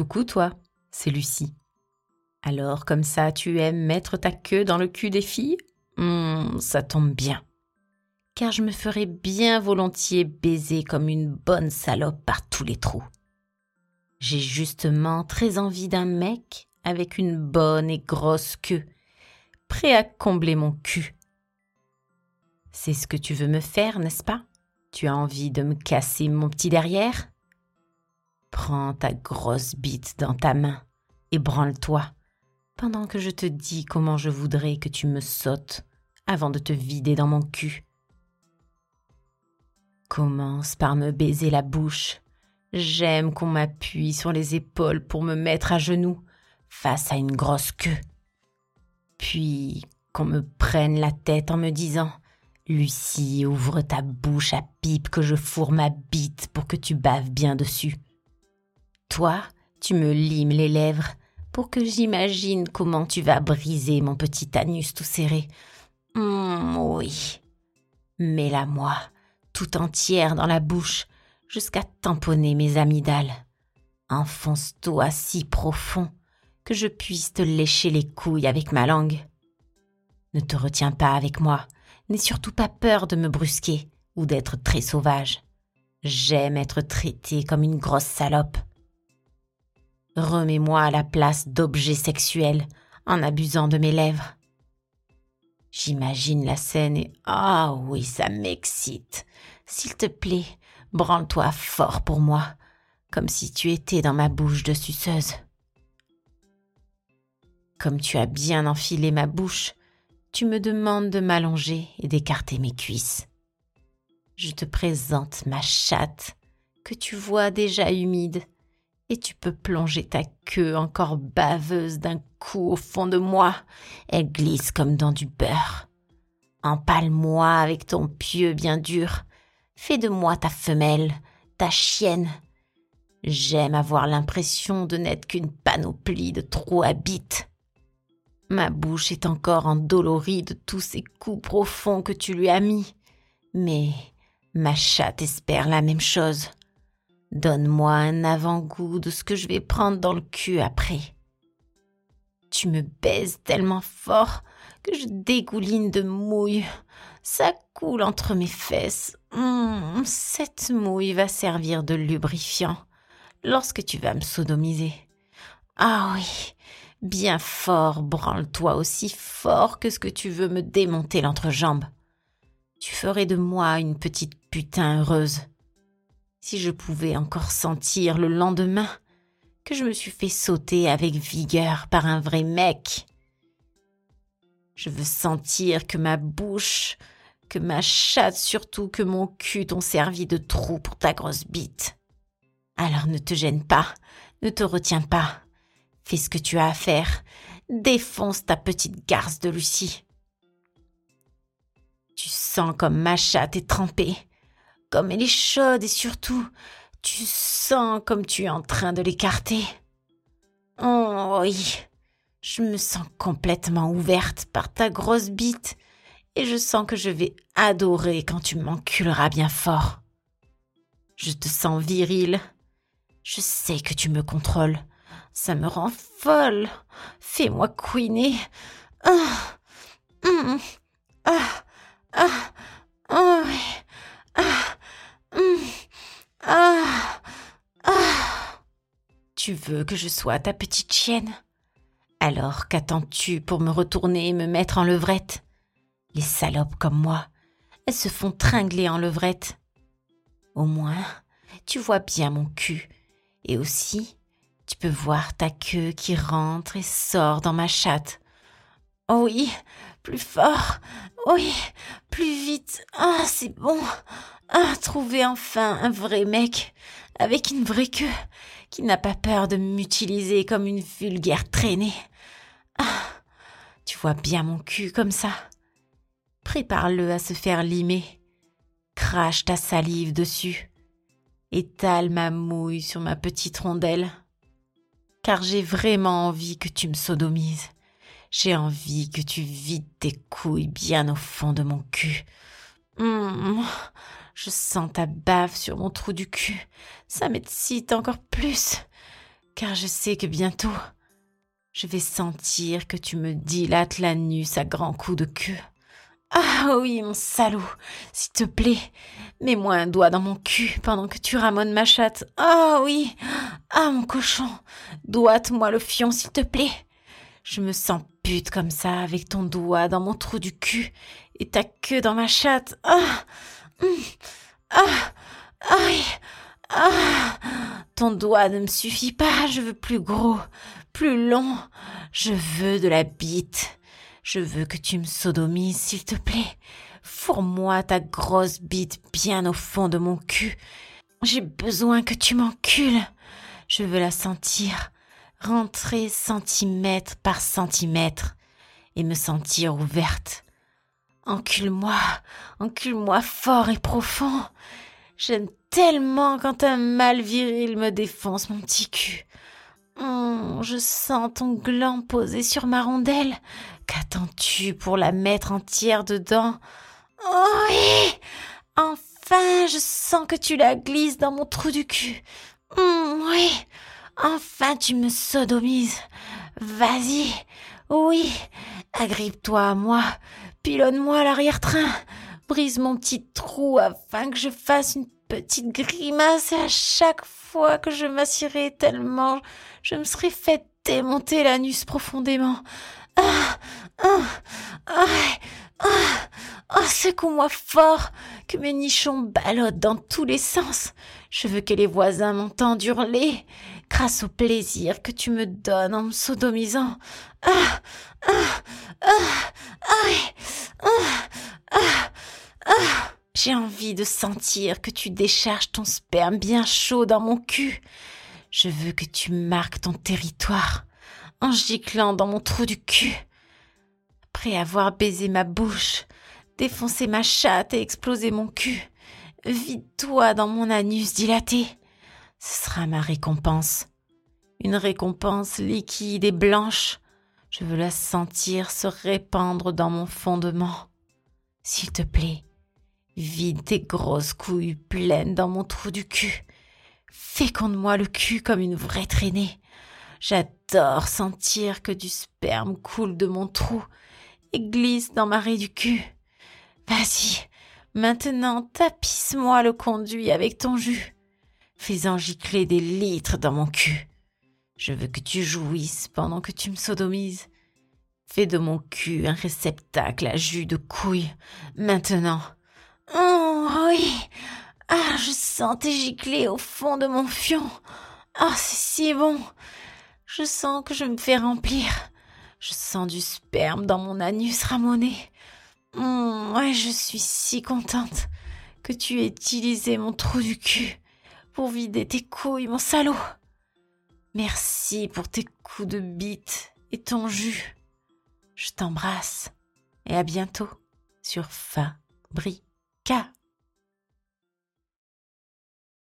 Coucou toi, c'est Lucie. Alors comme ça tu aimes mettre ta queue dans le cul des filles? Hum, Ça tombe bien. Car je me ferais bien volontiers baiser comme une bonne salope par tous les trous. J'ai justement très envie d'un mec avec une bonne et grosse queue, prêt à combler mon cul. C'est ce que tu veux me faire, n'est-ce pas? Tu as envie de me casser mon petit derrière? Prends ta grosse bite dans ta main et branle-toi, pendant que je te dis comment je voudrais que tu me sautes avant de te vider dans mon cul. Commence par me baiser la bouche. J'aime qu'on m'appuie sur les épaules pour me mettre à genoux face à une grosse queue. Puis qu'on me prenne la tête en me disant Lucie, ouvre ta bouche à pipe que je fourre ma bite pour que tu baves bien dessus. Toi, tu me limes les lèvres pour que j'imagine comment tu vas briser mon petit anus tout serré. Hum, oui. Mets-la moi, tout entière dans la bouche, jusqu'à tamponner mes amygdales. Enfonce-toi si profond que je puisse te lécher les couilles avec ma langue. Ne te retiens pas avec moi, n'aie surtout pas peur de me brusquer ou d'être très sauvage. J'aime être traitée comme une grosse salope. Remets-moi à la place d'objet sexuel en abusant de mes lèvres. J'imagine la scène et ah oui, ça m'excite. S'il te plaît, branle-toi fort pour moi, comme si tu étais dans ma bouche de suceuse. Comme tu as bien enfilé ma bouche, tu me demandes de m'allonger et d'écarter mes cuisses. Je te présente ma chatte, que tu vois déjà humide, et tu peux plonger ta queue encore baveuse d'un coup au fond de moi. Elle glisse comme dans du beurre. Empale-moi avec ton pieu bien dur. Fais de moi ta femelle, ta chienne. J'aime avoir l'impression de n'être qu'une panoplie de trous à. Ma bouche est encore endolorie de tous ces coups profonds que tu lui as mis. Mais ma chatte espère la même chose. Donne-moi un avant-goût de ce que je vais prendre dans le cul après. Tu me baises tellement fort que je dégouline de mouille. Ça coule entre mes fesses. Hum, cette mouille va servir de lubrifiant lorsque tu vas me sodomiser. Ah oui, bien fort, branle-toi aussi fort que ce que tu veux me démonter l'entrejambe. Tu ferais de moi une petite putain heureuse. Si je pouvais encore sentir le lendemain que je me suis fait sauter avec vigueur par un vrai mec. Je veux sentir que ma bouche, que ma chatte surtout, que mon cul t'ont servi de trou pour ta grosse bite. Alors ne te gêne pas, ne te retiens pas. Fais ce que tu as à faire. Défonce ta petite garce de Lucie. Tu sens comme ma chatte est trempée comme elle est chaude et surtout, tu sens comme tu es en train de l'écarter. Oh oui, je me sens complètement ouverte par ta grosse bite et je sens que je vais adorer quand tu m'enculeras bien fort. Je te sens viril. Je sais que tu me contrôles. Ça me rend folle. Fais-moi couiner. Ah, hum, ah, ah, ah, ah, ah, ah. Tu veux que je sois ta petite chienne? Alors qu'attends-tu pour me retourner et me mettre en levrette? Les salopes comme moi, elles se font tringler en levrette. Au moins, tu vois bien mon cul. Et aussi, tu peux voir ta queue qui rentre et sort dans ma chatte. Oh oui, plus fort. Oui, plus vite. Ah, c'est bon. Ah, trouver enfin un vrai mec avec une vraie queue qui n'a pas peur de m'utiliser comme une vulgaire traînée. Ah, tu vois bien mon cul comme ça. Prépare-le à se faire limer. Crache ta salive dessus. Étale ma mouille sur ma petite rondelle. Car j'ai vraiment envie que tu me sodomises. J'ai envie que tu vides tes couilles bien au fond de mon cul. Hum, je sens ta bave sur mon trou du cul. Ça m'excite encore plus. car je sais que bientôt, je vais sentir que tu me dilates l'anus à grands coups de queue. Ah oui, mon salaud, s'il te plaît, mets-moi un doigt dans mon cul pendant que tu ramones ma chatte. Ah oui, ah mon cochon, doite-moi le fion, s'il te plaît. Je me sens pute comme ça, avec ton doigt dans mon trou du cul et ta queue dans ma chatte. Ah, ah, ah. Ton doigt ne me suffit pas, je veux plus gros, plus long. Je veux de la bite. Je veux que tu me sodomises, s'il te plaît. Fourre-moi ta grosse bite bien au fond de mon cul. J'ai besoin que tu m'encules. Je veux la sentir, rentrer centimètre par centimètre, et me sentir ouverte. Encule-moi, encule-moi fort et profond. J'aime tellement quand un mâle viril me défonce mon petit cul. Hum, je sens ton gland posé sur ma rondelle. Qu'attends-tu pour la mettre entière dedans? Oh oui Enfin, je sens que tu la glisses dans mon trou du cul. Hum, oui Enfin, tu me sodomises. Vas-y. Oui. Agrippe-toi à moi. Pilonne-moi l'arrière-train. Brise mon petit trou afin que je fasse une petite grimace à chaque fois que je m'assierai tellement je me serais fait démonter l'anus profondément. Ah, ah, ah secoue-moi fort, que mes nichons ballottent dans tous les sens. Je veux que les voisins m'entendent hurler, grâce au plaisir que tu me donnes en me sodomisant. Ah, ah, ah, ah, ah, ah, ah. J'ai envie de sentir que tu décharges ton sperme bien chaud dans mon cul. Je veux que tu marques ton territoire en giclant dans mon trou du cul. Après avoir baisé ma bouche, défoncé ma chatte et explosé mon cul, vide-toi dans mon anus dilaté. Ce sera ma récompense. Une récompense liquide et blanche. Je veux la sentir se répandre dans mon fondement. S'il te plaît, Vide tes grosses couilles pleines dans mon trou du cul. Féconde-moi le cul comme une vraie traînée. J'adore sentir que du sperme coule de mon trou et glisse dans ma raie du cul. Vas-y, maintenant tapisse-moi le conduit avec ton jus, faisant gicler des litres dans mon cul. Je veux que tu jouisses pendant que tu me sodomises. Fais de mon cul un réceptacle à jus de couille. Maintenant, Oh oui. Ah, je sens tes giclées au fond de mon fion. Ah, c'est si bon. Je sens que je me fais remplir. Je sens du sperme dans mon anus ramoné. Hum, ouais, je suis si contente que tu aies utilisé mon trou du cul pour vider tes couilles, mon salaud. Merci pour tes coups de bite et ton jus. Je t'embrasse et à bientôt sur Fabrique. か